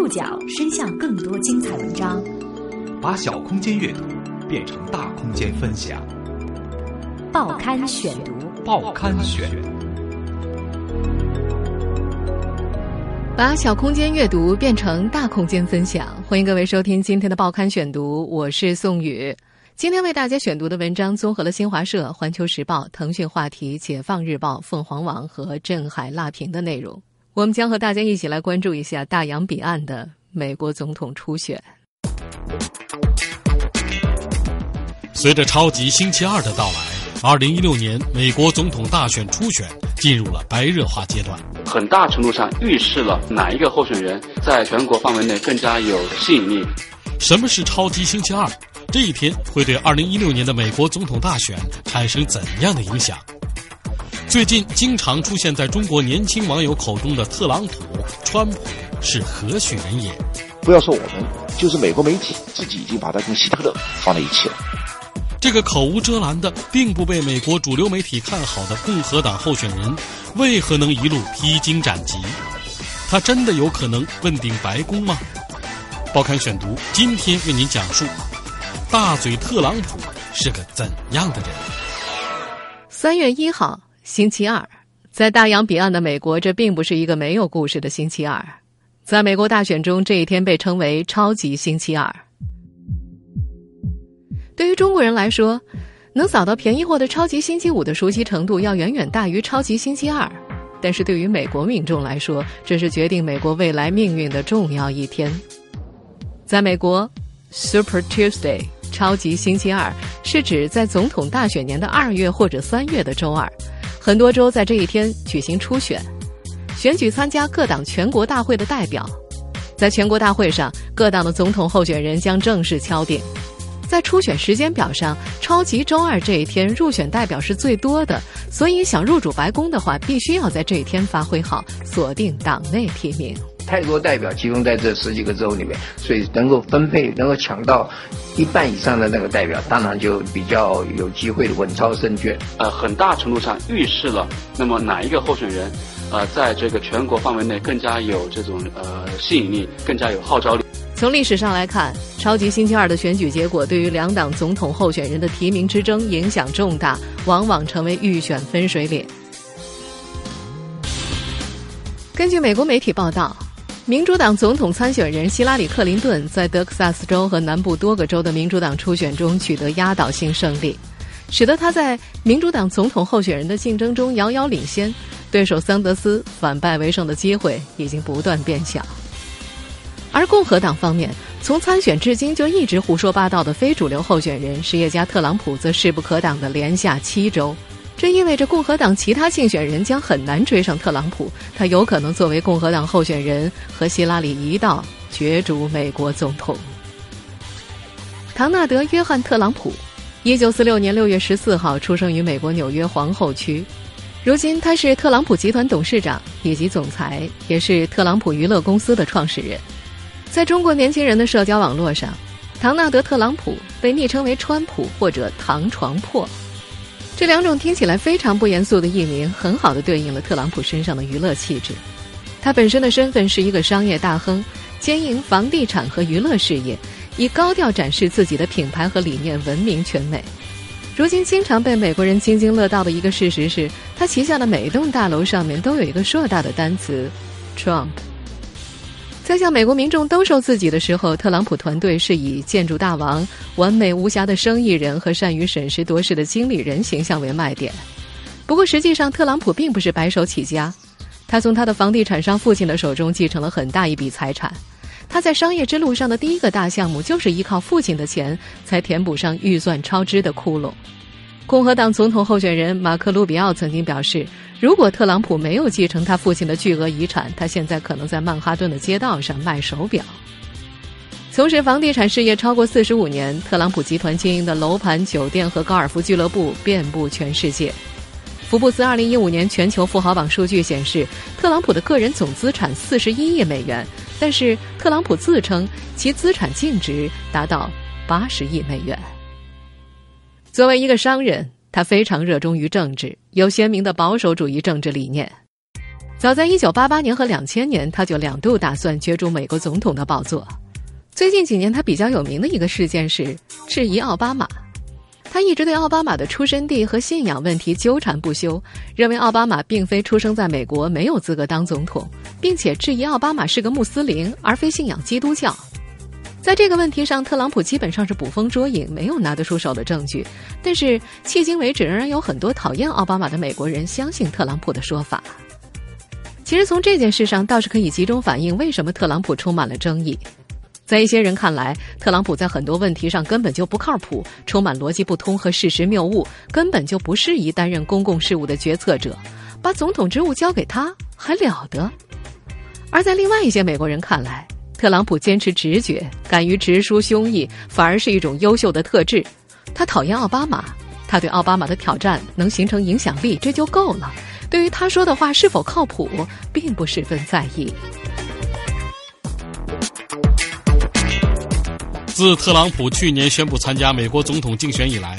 触角伸向更多精彩文章，把小空间阅读变成大空间分享。报刊选读，报刊选。把小空间阅读变成大空间分享，欢迎各位收听今天的报刊选读，我是宋宇。今天为大家选读的文章综合了新华社、环球时报、腾讯话题、解放日报、凤凰网和镇海辣评的内容。我们将和大家一起来关注一下大洋彼岸的美国总统初选。随着超级星期二的到来，二零一六年美国总统大选初选进入了白热化阶段，很大程度上预示了哪一个候选人在全国范围内更加有吸引力。什么是超级星期二？这一天会对二零一六年的美国总统大选产生怎样的影响？最近经常出现在中国年轻网友口中的特朗普、川普是何许人也？不要说我们，就是美国媒体自己已经把他跟希特勒放在一起了。这个口无遮拦的，并不被美国主流媒体看好的共和党候选人，为何能一路披荆斩棘？他真的有可能问鼎白宫吗？报刊选读今天为您讲述。大嘴特朗普是个怎样的人？三月一号，星期二，在大洋彼岸的美国，这并不是一个没有故事的星期二。在美国大选中，这一天被称为“超级星期二”。对于中国人来说，能扫到便宜货的“超级星期五”的熟悉程度要远远大于“超级星期二”。但是对于美国民众来说，这是决定美国未来命运的重要一天。在美国，Super Tuesday。超级星期二是指在总统大选年的二月或者三月的周二，很多州在这一天举行初选，选举参加各党全国大会的代表。在全国大会上，各党的总统候选人将正式敲定。在初选时间表上，超级周二这一天入选代表是最多的，所以想入主白宫的话，必须要在这一天发挥好，锁定党内提名。太多代表集中在这十几个州里面，所以能够分配、能够抢到一半以上的那个代表，当然就比较有机会稳操胜券。呃，很大程度上预示了那么哪一个候选人，呃，在这个全国范围内更加有这种呃吸引力，更加有号召力。从历史上来看，超级星期二的选举结果对于两党总统候选人的提名之争影响重大，往往成为预选分水岭。根据美国媒体报道。民主党总统参选人希拉里·克林顿在德克萨斯州和南部多个州的民主党初选中取得压倒性胜利，使得他在民主党总统候选人的竞争中遥遥领先，对手桑德斯反败为胜的机会已经不断变小。而共和党方面，从参选至今就一直胡说八道的非主流候选人实业家特朗普则势不可挡的连下七州。这意味着共和党其他竞选人将很难追上特朗普，他有可能作为共和党候选人和希拉里一道角逐美国总统。唐纳德·约翰·特朗普，一九四六年六月十四号出生于美国纽约皇后区，如今他是特朗普集团董事长以及总裁，也是特朗普娱乐公司的创始人。在中国年轻人的社交网络上，唐纳德·特朗普被昵称为“川普”或者“唐床破”。这两种听起来非常不严肃的艺名，很好的对应了特朗普身上的娱乐气质。他本身的身份是一个商业大亨，经营房地产和娱乐事业，以高调展示自己的品牌和理念闻名全美。如今经常被美国人津津乐道的一个事实是，他旗下的每栋大楼上面都有一个硕大的单词 “Trump”。在向美国民众兜售自己的时候，特朗普团队是以建筑大王、完美无瑕的生意人和善于审时度势的经理人形象为卖点。不过，实际上特朗普并不是白手起家，他从他的房地产商父亲的手中继承了很大一笔财产。他在商业之路上的第一个大项目，就是依靠父亲的钱才填补上预算超支的窟窿。共和党总统候选人马克·卢比奥曾经表示，如果特朗普没有继承他父亲的巨额遗产，他现在可能在曼哈顿的街道上卖手表。从事房地产事业超过四十五年，特朗普集团经营的楼盘、酒店和高尔夫俱乐部遍布全世界。福布斯二零一五年全球富豪榜数据显示，特朗普的个人总资产四十一亿美元，但是特朗普自称其资产净值达到八十亿美元。作为一个商人，他非常热衷于政治，有鲜明的保守主义政治理念。早在1988年和2000年，他就两度打算角逐美国总统的宝座。最近几年，他比较有名的一个事件是质疑奥巴马。他一直对奥巴马的出生地和信仰问题纠缠不休，认为奥巴马并非出生在美国，没有资格当总统，并且质疑奥巴马是个穆斯林，而非信仰基督教。在这个问题上，特朗普基本上是捕风捉影，没有拿得出手的证据。但是迄今为止，仍然有很多讨厌奥巴马的美国人相信特朗普的说法。其实从这件事上，倒是可以集中反映为什么特朗普充满了争议。在一些人看来，特朗普在很多问题上根本就不靠谱，充满逻辑不通和事实谬误，根本就不适宜担任公共事务的决策者。把总统职务交给他还了得？而在另外一些美国人看来，特朗普坚持直觉，敢于直抒胸臆，反而是一种优秀的特质。他讨厌奥巴马，他对奥巴马的挑战能形成影响力，这就够了。对于他说的话是否靠谱，并不十分在意。自特朗普去年宣布参加美国总统竞选以来，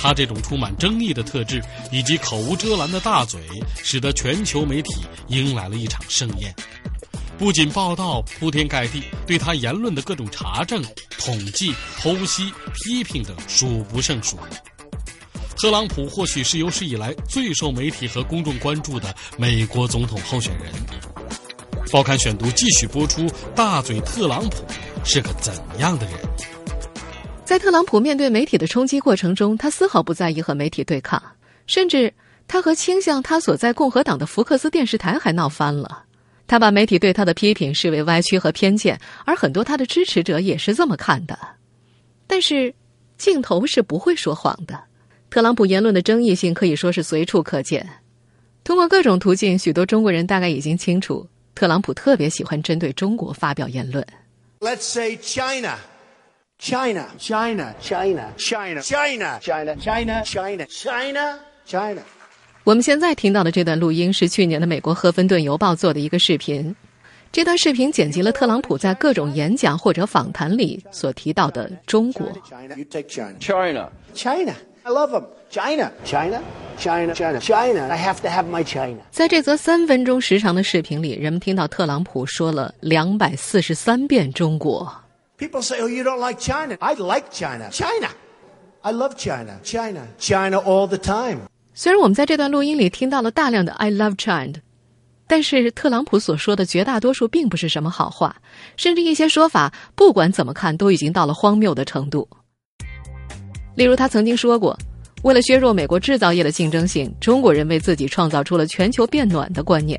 他这种充满争议的特质以及口无遮拦的大嘴，使得全球媒体迎来了一场盛宴。不仅报道铺天盖地，对他言论的各种查证、统计、剖析、批评等数不胜数。特朗普或许是有史以来最受媒体和公众关注的美国总统候选人。报刊选读继续播出：大嘴特朗普是个怎样的人？在特朗普面对媒体的冲击过程中，他丝毫不在意和媒体对抗，甚至他和倾向他所在共和党的福克斯电视台还闹翻了。他把媒体对他的批评视为歪曲和偏见，而很多他的支持者也是这么看的。但是，镜头是不会说谎的。特朗普言论的争议性可以说是随处可见。通过各种途径，许多中国人大概已经清楚，特朗普特别喜欢针对中国发表言论。Let's say China. China, China, China, China, China, China, China, China, China, China. 我们现在听到的这段录音是去年的美国《赫芬顿邮报》做的一个视频。这段视频剪辑了特朗普在各种演讲或者访谈里所提到的中国。You take China. China. China. I love them. China. China. China. China. China. I have to have my China. 在这则三分钟时长的视频里，人们听到特朗普说了两百四十三遍中国。People say, oh, you don't like China. I like China. China. I love China. China. China all the time. 虽然我们在这段录音里听到了大量的 "I love China"，但是特朗普所说的绝大多数并不是什么好话，甚至一些说法不管怎么看都已经到了荒谬的程度。例如，他曾经说过，为了削弱美国制造业的竞争性，中国人为自己创造出了全球变暖的观念。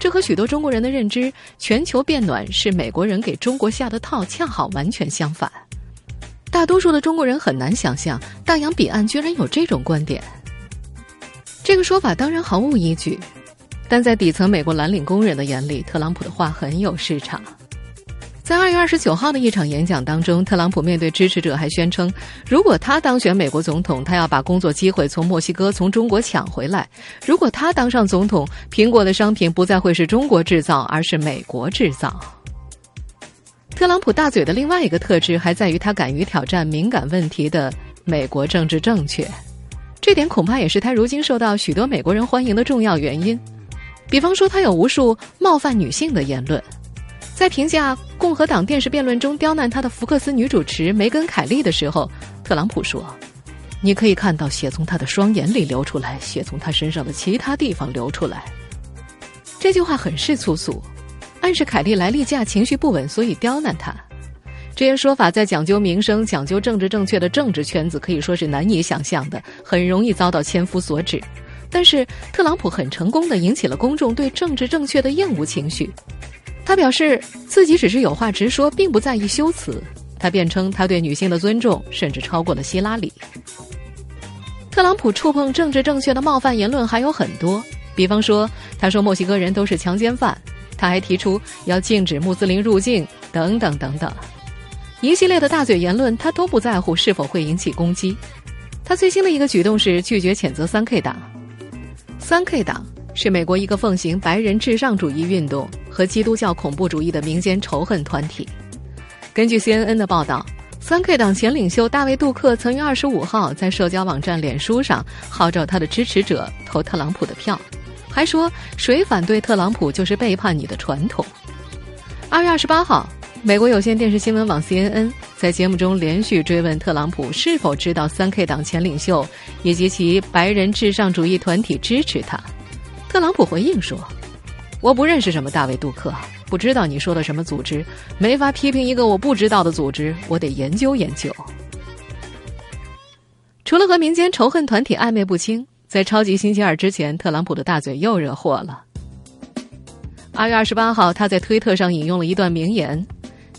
这和许多中国人的认知“全球变暖”是美国人给中国下的套，恰好完全相反。大多数的中国人很难想象，大洋彼岸居然有这种观点。这个说法当然毫无依据，但在底层美国蓝领工人的眼里，特朗普的话很有市场。在二月二十九号的一场演讲当中，特朗普面对支持者还宣称，如果他当选美国总统，他要把工作机会从墨西哥、从中国抢回来；如果他当上总统，苹果的商品不再会是中国制造，而是美国制造。特朗普大嘴的另外一个特质，还在于他敢于挑战敏感问题的美国政治正确。这点恐怕也是他如今受到许多美国人欢迎的重要原因。比方说，他有无数冒犯女性的言论。在评价共和党电视辩论中刁难他的福克斯女主持梅根·凯利的时候，特朗普说：“你可以看到血从他的双眼里流出来，血从他身上的其他地方流出来。”这句话很是粗俗，暗示凯利来例假、情绪不稳，所以刁难他。这些说法在讲究名声、讲究政治正确的政治圈子可以说是难以想象的，很容易遭到千夫所指。但是特朗普很成功的引起了公众对政治正确的厌恶情绪。他表示自己只是有话直说，并不在意修辞。他辩称他对女性的尊重甚至超过了希拉里。特朗普触碰政治正确的冒犯言论还有很多，比方说他说墨西哥人都是强奸犯，他还提出要禁止穆斯林入境等等等等，一系列的大嘴言论他都不在乎是否会引起攻击。他最新的一个举动是拒绝谴责三 K 党。三 K 党是美国一个奉行白人至上主义运动和基督教恐怖主义的民间仇恨团体。根据 CNN 的报道，三 K 党前领袖大卫·杜克曾于二十五号在社交网站脸书上号召他的支持者投特朗普的票，还说谁反对特朗普就是背叛你的传统。二月二十八号，美国有线电视新闻网 CNN 在节目中连续追问特朗普是否知道三 K 党前领袖以及其白人至上主义团体支持他。特朗普回应说：“我不认识什么大卫·杜克，不知道你说的什么组织，没法批评一个我不知道的组织，我得研究研究。”除了和民间仇恨团体暧昧不清，在超级星期二之前，特朗普的大嘴又惹祸了。二月二十八号，他在推特上引用了一段名言：“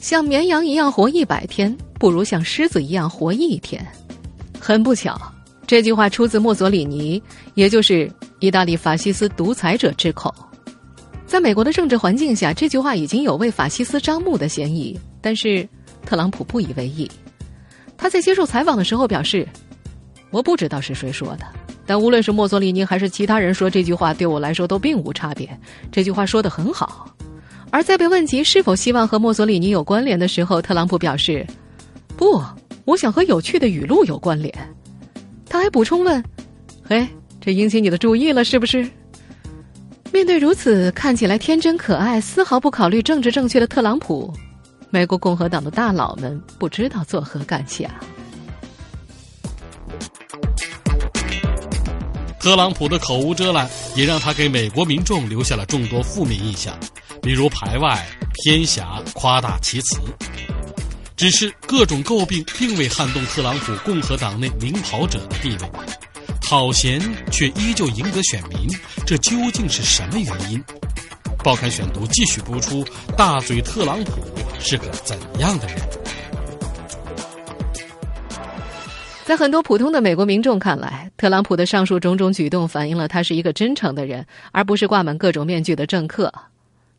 像绵羊一样活一百天，不如像狮子一样活一天。”很不巧，这句话出自墨索里尼，也就是意大利法西斯独裁者之口。在美国的政治环境下，这句话已经有为法西斯张目的嫌疑。但是，特朗普不以为意。他在接受采访的时候表示：“我不知道是谁说的。”但无论是墨索里尼还是其他人说这句话，对我来说都并无差别。这句话说的很好。而在被问及是否希望和墨索里尼有关联的时候，特朗普表示：“不，我想和有趣的语录有关联。”他还补充问：“嘿，这引起你的注意了是不是？”面对如此看起来天真可爱、丝毫不考虑政治正确的特朗普，美国共和党的大佬们不知道作何感想。特朗普的口无遮拦，也让他给美国民众留下了众多负面印象，比如排外、偏狭、夸大其词。只是各种诟病并未撼动特朗普共和党内领跑者的地位，讨嫌却依旧赢得选民，这究竟是什么原因？报刊选读继续播出：大嘴特朗普是个怎样的人？在很多普通的美国民众看来，特朗普的上述种种举动反映了他是一个真诚的人，而不是挂满各种面具的政客。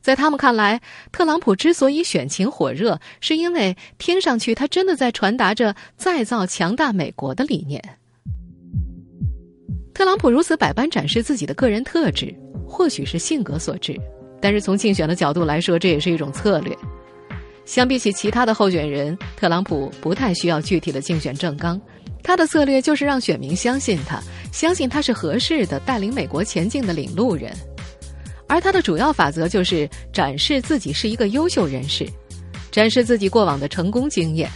在他们看来，特朗普之所以选情火热，是因为听上去他真的在传达着再造强大美国的理念。特朗普如此百般展示自己的个人特质，或许是性格所致，但是从竞选的角度来说，这也是一种策略。相比起其他的候选人，特朗普不太需要具体的竞选政纲。他的策略就是让选民相信他，相信他是合适的带领美国前进的领路人，而他的主要法则就是展示自己是一个优秀人士，展示自己过往的成功经验。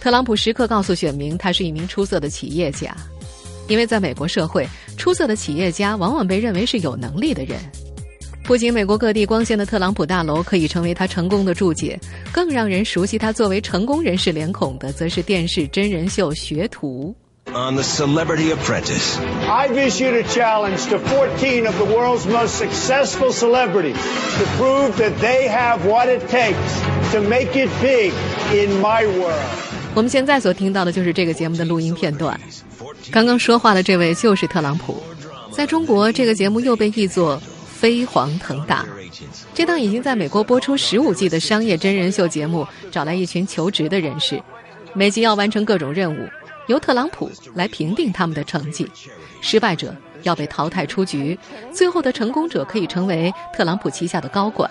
特朗普时刻告诉选民，他是一名出色的企业家，因为在美国社会，出色的企业家往往被认为是有能力的人。不仅美国各地光鲜的特朗普大楼可以成为他成功的注解，更让人熟悉他作为成功人士脸孔的，则是电视真人秀《学徒》。On the Celebrity Apprentice, I've issued a challenge to 14 of the world's most successful celebrities to prove that they have what it takes to make it big in my world. 我们现在所听到的就是这个节目的录音片段。刚刚说话的这位就是特朗普。在中国，这个节目又被译作。飞黄腾达，这档已经在美国播出十五季的商业真人秀节目，找来一群求职的人士，每集要完成各种任务，由特朗普来评定他们的成绩，失败者要被淘汰出局，最后的成功者可以成为特朗普旗下的高管。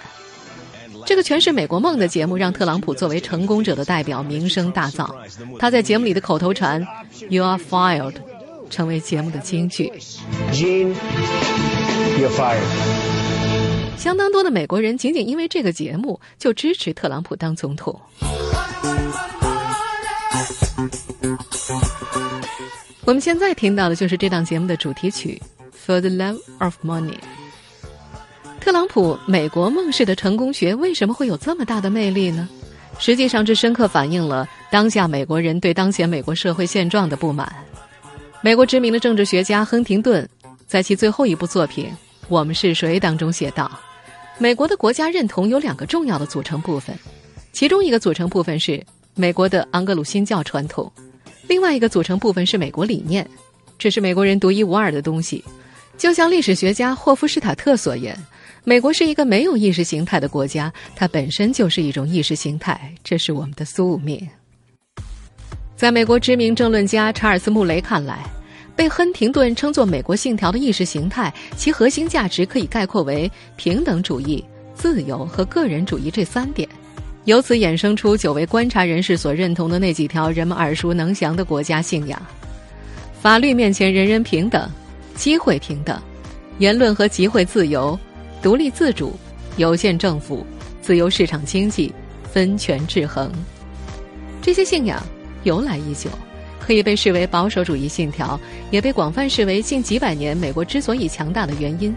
这个全是美国梦的节目，让特朗普作为成功者的代表名声大噪。他在节目里的口头禅 “You are fired” 成为节目的金句。You're fired。相当多的美国人仅仅因为这个节目就支持特朗普当总统。我们现在听到的就是这档节目的主题曲《For the Love of Money》。特朗普美国梦式的成功学为什么会有这么大的魅力呢？实际上，这深刻反映了当下美国人对当前美国社会现状的不满。美国知名的政治学家亨廷顿。在其最后一部作品《我们是谁》当中写道：“美国的国家认同有两个重要的组成部分，其中一个组成部分是美国的盎格鲁新教传统，另外一个组成部分是美国理念。这是美国人独一无二的东西。就像历史学家霍夫施塔特所言，美国是一个没有意识形态的国家，它本身就是一种意识形态，这是我们的宿命。”在美国知名政论家查尔斯·穆雷看来。被亨廷顿称作“美国信条”的意识形态，其核心价值可以概括为平等主义、自由和个人主义这三点。由此衍生出久为观察人士所认同的那几条人们耳熟能详的国家信仰：法律面前人人平等，机会平等，言论和集会自由、独立自主、有限政府、自由市场经济、分权制衡。这些信仰由来已久，可以被视为保守主义信条，也被广泛视为近几百年美国之所以强大的原因。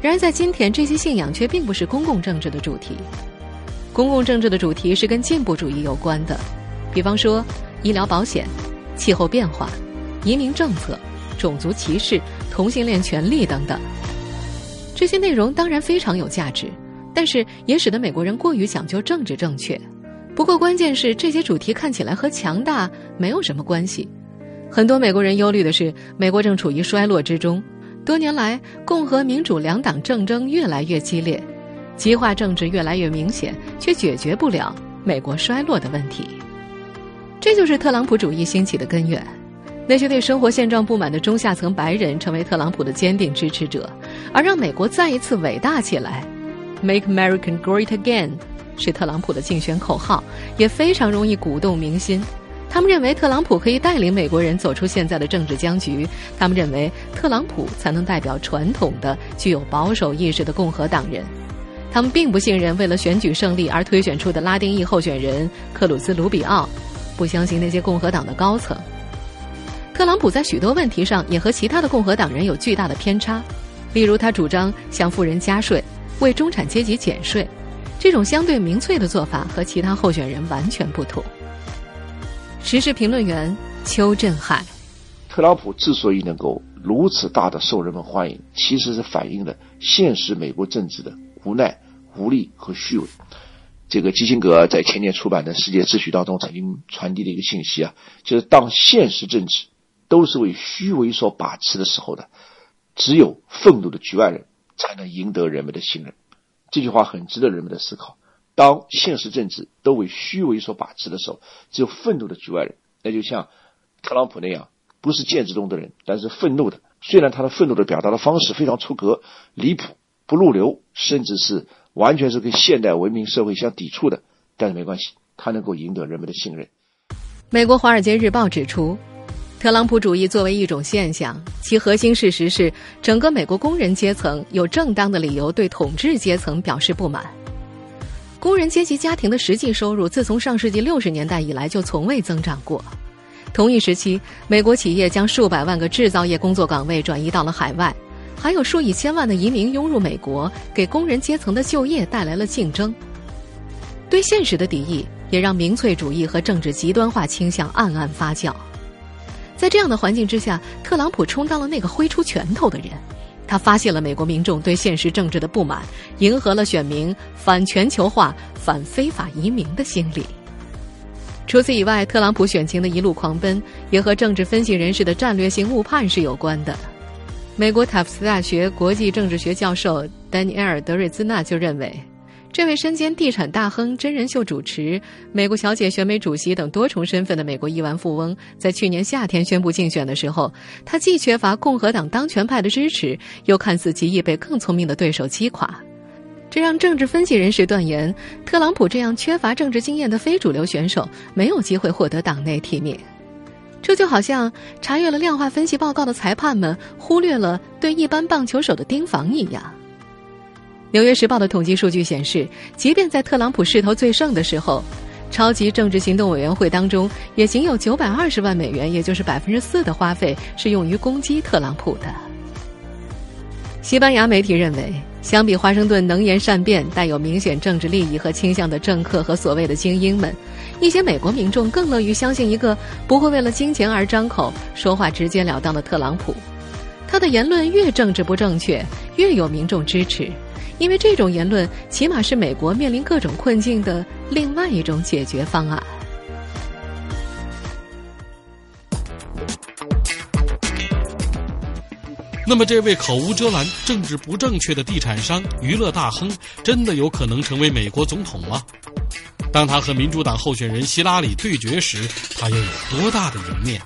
然而，在今天，这些信仰却并不是公共政治的主题。公共政治的主题是跟进步主义有关的，比方说医疗保险、气候变化、移民政策、种族歧视、同性恋权利等等。这些内容当然非常有价值，但是也使得美国人过于讲究政治正确。不过，关键是这些主题看起来和强大没有什么关系。很多美国人忧虑的是，美国正处于衰落之中。多年来，共和民主两党竞争越来越激烈，极化政治越来越明显，却解决不了美国衰落的问题。这就是特朗普主义兴起的根源。那些对生活现状不满的中下层白人成为特朗普的坚定支持者，而让美国再一次伟大起来，“Make America Great Again”。是特朗普的竞选口号，也非常容易鼓动民心。他们认为特朗普可以带领美国人走出现在的政治僵局。他们认为特朗普才能代表传统的、具有保守意识的共和党人。他们并不信任为了选举胜利而推选出的拉丁裔候选人克鲁兹·卢比奥，不相信那些共和党的高层。特朗普在许多问题上也和其他的共和党人有巨大的偏差，例如他主张向富人加税，为中产阶级减税。这种相对民粹的做法和其他候选人完全不同。时事评论员邱振海，特朗普之所以能够如此大的受人们欢迎，其实是反映了现实美国政治的无奈、无力和虚伪。这个基辛格在前年出版的《世界秩序》当中曾经传递的一个信息啊，就是当现实政治都是为虚伪所把持的时候的，只有愤怒的局外人才能赢得人们的信任。这句话很值得人们的思考。当现实政治都为虚伪所把持的时候，只有愤怒的局外人，那就像特朗普那样，不是建制中的人，但是愤怒的。虽然他的愤怒的表达的方式非常出格、离谱、不入流，甚至是完全是跟现代文明社会相抵触的，但是没关系，他能够赢得人们的信任。美国《华尔街日报》指出。特朗普主义作为一种现象，其核心事实是整个美国工人阶层有正当的理由对统治阶层表示不满。工人阶级家庭的实际收入自从上世纪六十年代以来就从未增长过。同一时期，美国企业将数百万个制造业工作岗位转移到了海外，还有数以千万的移民涌入美国，给工人阶层的就业带来了竞争。对现实的敌意也让民粹主义和政治极端化倾向暗暗发酵。在这样的环境之下，特朗普充当了那个挥出拳头的人，他发泄了美国民众对现实政治的不满，迎合了选民反全球化、反非法移民的心理。除此以外，特朗普选情的一路狂奔，也和政治分析人士的战略性误判是有关的。美国塔夫斯大学国际政治学教授丹尼埃尔·德瑞兹纳就认为。这位身兼地产大亨、真人秀主持、美国小姐选美主席等多重身份的美国亿万富翁，在去年夏天宣布竞选的时候，他既缺乏共和党当权派的支持，又看似极易被更聪明的对手击垮。这让政治分析人士断言，特朗普这样缺乏政治经验的非主流选手没有机会获得党内提名。这就好像查阅了量化分析报告的裁判们忽略了对一般棒球手的盯防一样。《纽约时报》的统计数据显示，即便在特朗普势头最盛的时候，超级政治行动委员会当中也仅有九百二十万美元，也就是百分之四的花费是用于攻击特朗普的。西班牙媒体认为，相比华盛顿能言善辩、带有明显政治利益和倾向的政客和所谓的精英们，一些美国民众更乐于相信一个不会为了金钱而张口、说话直截了当的特朗普。他的言论越政治不正确，越有民众支持。因为这种言论，起码是美国面临各种困境的另外一种解决方案。那么，这位口无遮拦、政治不正确的地产商、娱乐大亨，真的有可能成为美国总统吗？当他和民主党候选人希拉里对决时，他又有多大的赢面？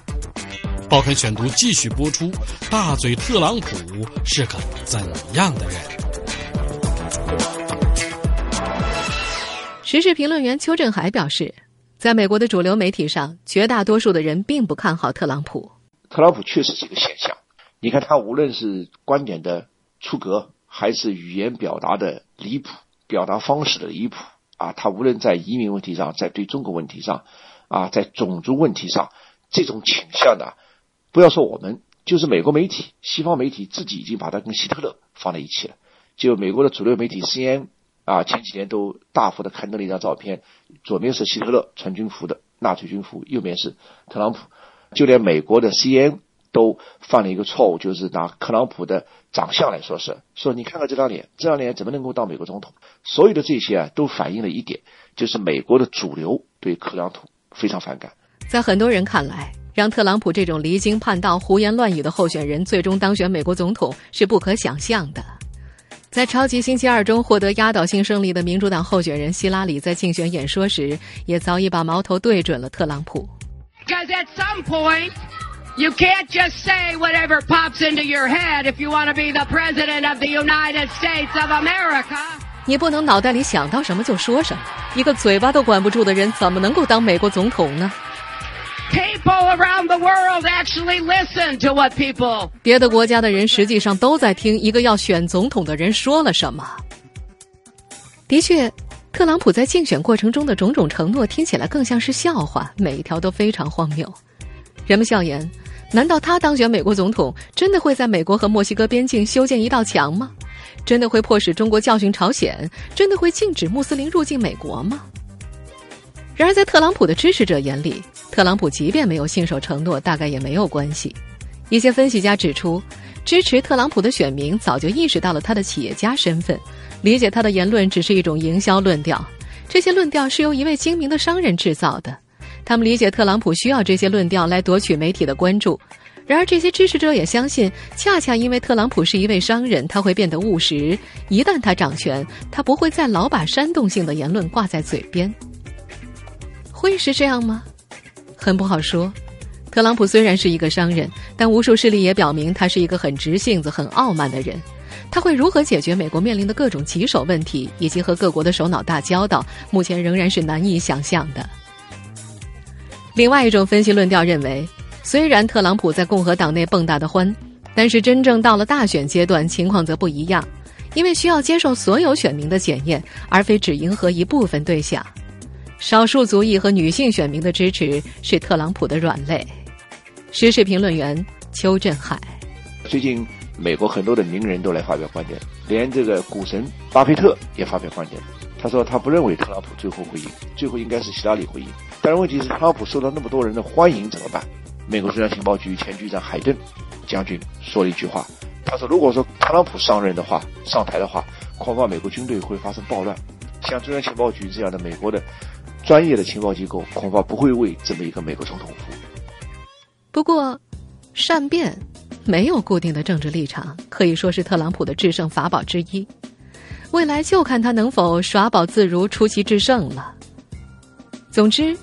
报刊选读继续播出：大嘴特朗普是个怎样的人？时事评论员邱振海表示，在美国的主流媒体上，绝大多数的人并不看好特朗普。特朗普确实是一个现象。你看他无论是观点的出格，还是语言表达的离谱，表达方式的离谱啊！他无论在移民问题上，在对中国问题上，啊，在种族问题上，这种倾向呢，不要说我们，就是美国媒体、西方媒体自己已经把他跟希特勒放在一起了。就美国的主流媒体 CN 啊，前几年都大幅的刊登了一张照片，左边是希特勒穿军服的纳粹军服，右边是特朗普。就连美国的 CN 都犯了一个错误，就是拿特朗普的长相来说事说，你看看这张脸，这张脸怎么能够当美国总统？所有的这些啊，都反映了一点，就是美国的主流对特朗普非常反感。在很多人看来，让特朗普这种离经叛道、胡言乱语的候选人最终当选美国总统是不可想象的。在超级星期二中获得压倒性胜利的民主党候选人希拉里在竞选演说时，也早已把矛头对准了特朗普。Because at some point, you can't just say whatever pops into your head if you want to be the president of the United States of America. 你不能脑袋里想到什么就说什么，一个嘴巴都管不住的人，怎么能够当美国总统呢？People around the world actually listen to what people. 别的国家的人实际上都在听一个要选总统的人说了什么。的确。特朗普在竞选过程中的种种承诺听起来更像是笑话，每一条都非常荒谬。人们笑言：难道他当选美国总统，真的会在美国和墨西哥边境修建一道墙吗？真的会迫使中国教训朝鲜？真的会禁止穆斯林入境美国吗？然而，在特朗普的支持者眼里，特朗普即便没有信守承诺，大概也没有关系。一些分析家指出，支持特朗普的选民早就意识到了他的企业家身份。理解他的言论只是一种营销论调，这些论调是由一位精明的商人制造的。他们理解特朗普需要这些论调来夺取媒体的关注。然而，这些支持者也相信，恰恰因为特朗普是一位商人，他会变得务实。一旦他掌权，他不会再老把煽动性的言论挂在嘴边。会是这样吗？很不好说。特朗普虽然是一个商人，但无数事例也表明他是一个很直性子、很傲慢的人。他会如何解决美国面临的各种棘手问题，以及和各国的首脑打交道？目前仍然是难以想象的。另外一种分析论调认为，虽然特朗普在共和党内蹦跶的欢，但是真正到了大选阶段，情况则不一样，因为需要接受所有选民的检验，而非只迎合一部分对象。少数族裔和女性选民的支持是特朗普的软肋。时事评论员邱振海，最近。美国很多的名人都来发表观点，连这个股神巴菲特也发表观点。他说他不认为特朗普最后会赢，最后应该是希拉里会赢。但是问题是，特朗普受到那么多人的欢迎怎么办？美国中央情报局前局长海顿将军说了一句话，他说：“如果说特朗普上任的话，上台的话，恐怕美国军队会发生暴乱。像中央情报局这样的美国的专业的情报机构，恐怕不会为这么一个美国总统服务。”不过，善变。没有固定的政治立场，可以说是特朗普的制胜法宝之一。未来就看他能否耍宝自如、出奇制胜了。总之，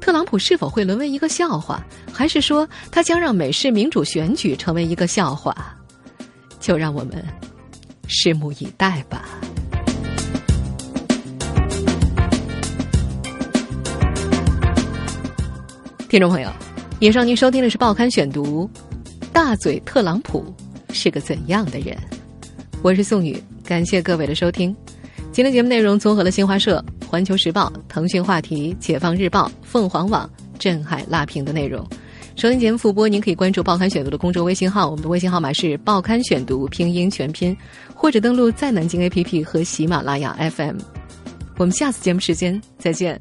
特朗普是否会沦为一个笑话，还是说他将让美式民主选举成为一个笑话，就让我们拭目以待吧。听众朋友，以上您收听的是《报刊选读》。大嘴特朗普是个怎样的人？我是宋宇，感谢各位的收听。今天节目内容综合了新华社、环球时报、腾讯话题、解放日报、凤凰网、镇海辣评的内容。收音节目复播，您可以关注《报刊选读》的公众微信号，我们的微信号码是“报刊选读”拼音全拼，或者登录在南京 APP 和喜马拉雅 FM。我们下次节目时间再见。